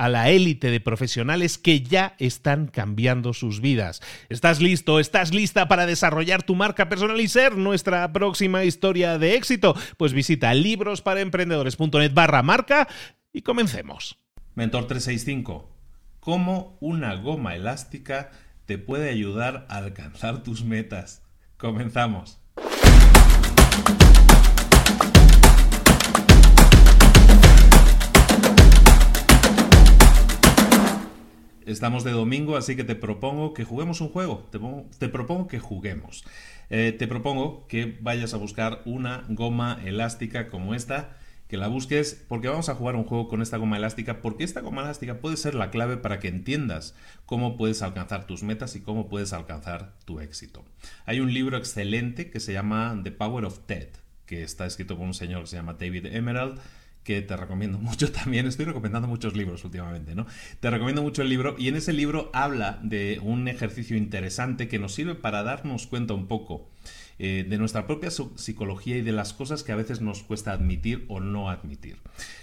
a la élite de profesionales que ya están cambiando sus vidas. ¿Estás listo? ¿Estás lista para desarrollar tu marca personal y ser nuestra próxima historia de éxito? Pues visita librosparaemprendedores.net barra marca y comencemos. Mentor 365. ¿Cómo una goma elástica te puede ayudar a alcanzar tus metas? Comenzamos. Estamos de domingo, así que te propongo que juguemos un juego. Te, propongo que juguemos. Eh, te propongo que vayas a buscar una goma elástica como esta, que la busques, porque vamos a jugar un juego con esta goma elástica, porque esta goma elástica puede ser la clave para que entiendas cómo puedes alcanzar tus metas y cómo puedes alcanzar tu éxito. Hay un libro excelente que se llama The Power of TED, que está escrito por un señor que se llama David Emerald que te recomiendo mucho también. Estoy recomendando muchos libros últimamente, ¿no? Te recomiendo mucho el libro y en ese libro habla de un ejercicio interesante que nos sirve para darnos cuenta un poco eh, de nuestra propia psicología y de las cosas que a veces nos cuesta admitir o no admitir.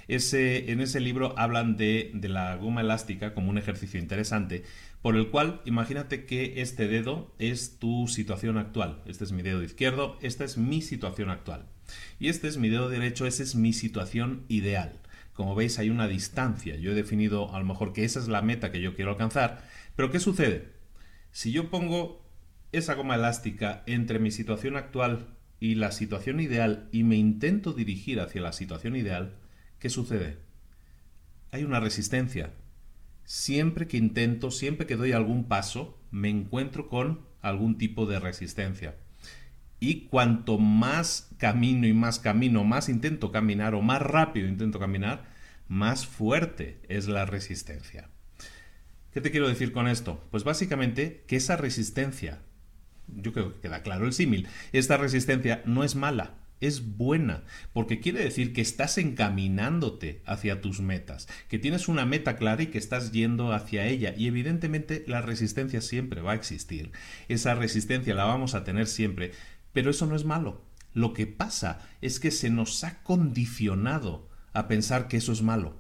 En ese libro hablan de, de la goma elástica como un ejercicio interesante por el cual imagínate que este dedo es tu situación actual. Este es mi dedo izquierdo, esta es mi situación actual. Y este es mi dedo derecho, esa es mi situación ideal. Como veis hay una distancia. Yo he definido a lo mejor que esa es la meta que yo quiero alcanzar. Pero ¿qué sucede? Si yo pongo esa goma elástica entre mi situación actual y la situación ideal y me intento dirigir hacia la situación ideal, ¿qué sucede? Hay una resistencia. Siempre que intento, siempre que doy algún paso, me encuentro con algún tipo de resistencia. Y cuanto más camino y más camino, más intento caminar o más rápido intento caminar, más fuerte es la resistencia. ¿Qué te quiero decir con esto? Pues básicamente que esa resistencia, yo creo que queda claro el símil, esta resistencia no es mala, es buena, porque quiere decir que estás encaminándote hacia tus metas, que tienes una meta clara y que estás yendo hacia ella. Y evidentemente la resistencia siempre va a existir. Esa resistencia la vamos a tener siempre, pero eso no es malo. Lo que pasa es que se nos ha condicionado a pensar que eso es malo.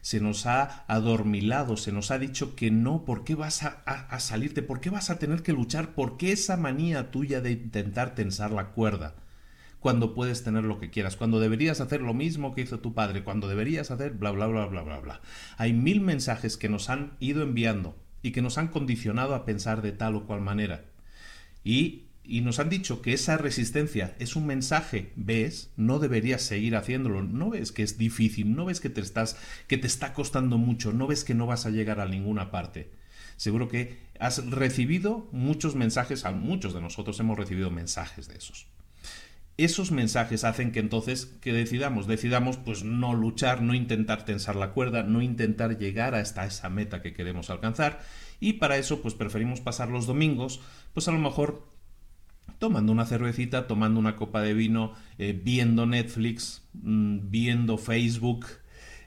Se nos ha adormilado, se nos ha dicho que no, ¿por qué vas a, salirte? ¿Por qué vas a tener que luchar? ¿Por qué esa manía tuya de intentar tensar la cuerda? Cuando puedes tener lo que quieras, cuando deberías hacer lo mismo que hizo tu padre, cuando deberías hacer bla bla bla bla bla bla. Hay mil mensajes que nos han ido enviando y que nos han condicionado a pensar de tal o cual manera. Y y nos han dicho que esa resistencia es un mensaje, ves, no deberías seguir haciéndolo, no ves que es difícil, no ves que te estás que te está costando mucho, no ves que no vas a llegar a ninguna parte. Seguro que has recibido muchos mensajes, a muchos de nosotros hemos recibido mensajes de esos. Esos mensajes hacen que entonces que decidamos, decidamos pues no luchar, no intentar tensar la cuerda, no intentar llegar hasta esa meta que queremos alcanzar y para eso pues preferimos pasar los domingos pues a lo mejor tomando una cervecita, tomando una copa de vino, eh, viendo Netflix, mm, viendo Facebook,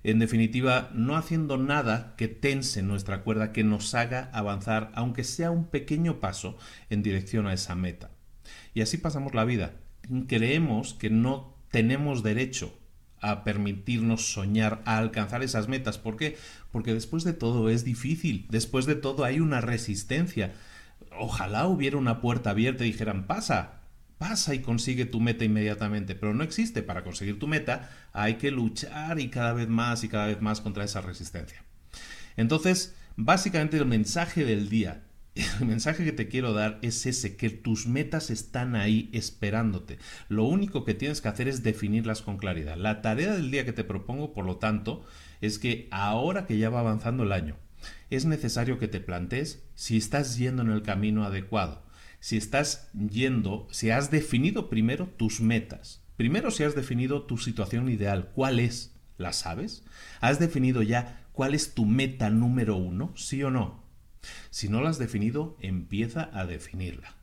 en definitiva, no haciendo nada que tense nuestra cuerda, que nos haga avanzar, aunque sea un pequeño paso, en dirección a esa meta. Y así pasamos la vida. Creemos que no tenemos derecho a permitirnos soñar, a alcanzar esas metas. ¿Por qué? Porque después de todo es difícil, después de todo hay una resistencia ojalá hubiera una puerta abierta y dijeran, pasa, pasa y consigue tu meta inmediatamente, pero no existe. Para conseguir tu meta hay que luchar y cada vez más y cada vez más contra esa resistencia. Entonces, básicamente el mensaje del día, el mensaje que te quiero dar es ese, que tus metas están ahí esperándote. Lo único que tienes que hacer es definirlas con claridad. La tarea del día que te propongo, por lo tanto, es que ahora que ya va avanzando el año, es necesario que te plantees si estás yendo en el camino adecuado, si estás yendo, si has definido primero tus metas, primero si has definido tu situación ideal, ¿cuál es? ¿La sabes? ¿Has definido ya cuál es tu meta número uno? ¿Sí o no? Si no la has definido, empieza a definirla.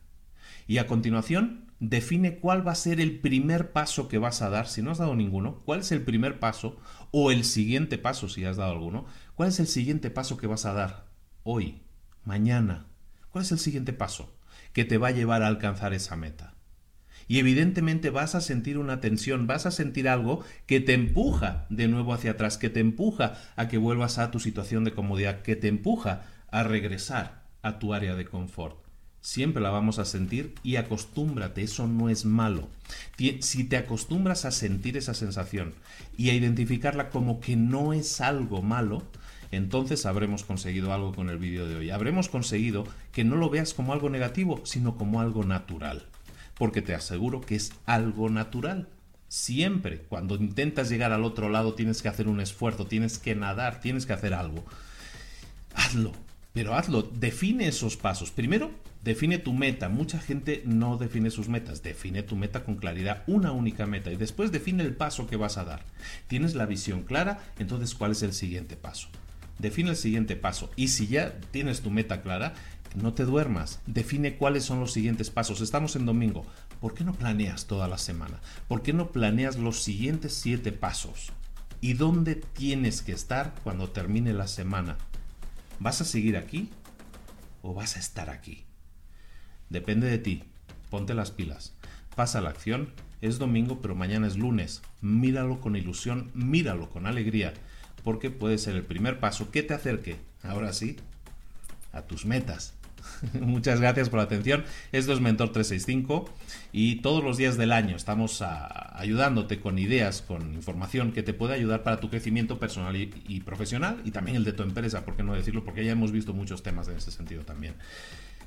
Y a continuación, define cuál va a ser el primer paso que vas a dar, si no has dado ninguno, cuál es el primer paso o el siguiente paso, si has dado alguno, cuál es el siguiente paso que vas a dar hoy, mañana, cuál es el siguiente paso que te va a llevar a alcanzar esa meta. Y evidentemente vas a sentir una tensión, vas a sentir algo que te empuja de nuevo hacia atrás, que te empuja a que vuelvas a tu situación de comodidad, que te empuja a regresar a tu área de confort siempre la vamos a sentir y acostúmbrate, eso no es malo. Si te acostumbras a sentir esa sensación y a identificarla como que no es algo malo, entonces habremos conseguido algo con el vídeo de hoy. Habremos conseguido que no lo veas como algo negativo, sino como algo natural. Porque te aseguro que es algo natural. Siempre, cuando intentas llegar al otro lado, tienes que hacer un esfuerzo, tienes que nadar, tienes que hacer algo. Hazlo, pero hazlo, define esos pasos. Primero, define tu meta. Mucha gente no define sus metas. Define tu meta con claridad, una única meta. Y después define el paso que vas a dar. Tienes la visión clara, entonces ¿cuál es el siguiente paso? Define el siguiente paso. Y si ya tienes tu meta clara, no te duermas. Define cuáles son los siguientes pasos. Estamos en domingo. ¿Por qué no planeas toda la semana? ¿Por qué no planeas los siguientes siete pasos? ¿Y dónde tienes que estar cuando termine la semana? ¿Vas a seguir aquí o vas a estar aquí? Depende de ti. Ponte las pilas. Pasa la acción. Es domingo, pero mañana es lunes. Míralo con ilusión, míralo con alegría, porque puede ser el primer paso que te acerque, ahora sí, a tus metas. Muchas gracias por la atención. Esto es Mentor 365 y todos los días del año estamos ayudándote con ideas, con información que te puede ayudar para tu crecimiento personal y, profesional y también el de tu empresa, ¿por qué no decirlo? Porque ya hemos visto muchos temas en ese sentido también.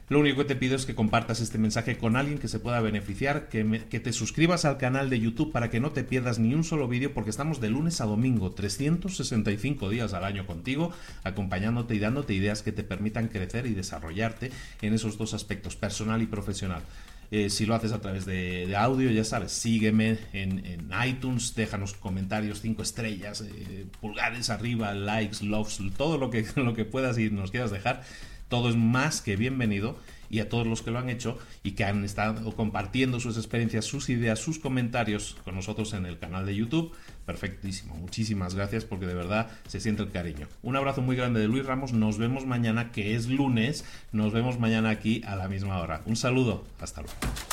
Lo único que te pido es que compartas este mensaje con alguien que se pueda beneficiar, que, te suscribas al canal de YouTube para que no te pierdas ni un solo vídeo, porque estamos de lunes a domingo, 365 días al año contigo, acompañándote y dándote ideas que te permitan crecer y desarrollarte en esos dos aspectos, personal y profesional. Eh, si lo haces a través de, audio, ya sabes, sígueme en, iTunes, déjanos comentarios, cinco estrellas, eh, pulgares arriba, likes, loves, todo lo que, lo que puedas y nos quieras dejar todo es más que bienvenido y a todos los que lo han hecho y que han estado compartiendo sus experiencias, sus ideas, sus comentarios con nosotros en el canal de YouTube. Perfectísimo. Muchísimas gracias porque de verdad se siente el cariño. Un abrazo muy grande de Luis Ramos. Nos vemos mañana, que es lunes. Nos vemos mañana aquí a la misma hora. Un saludo. Hasta luego.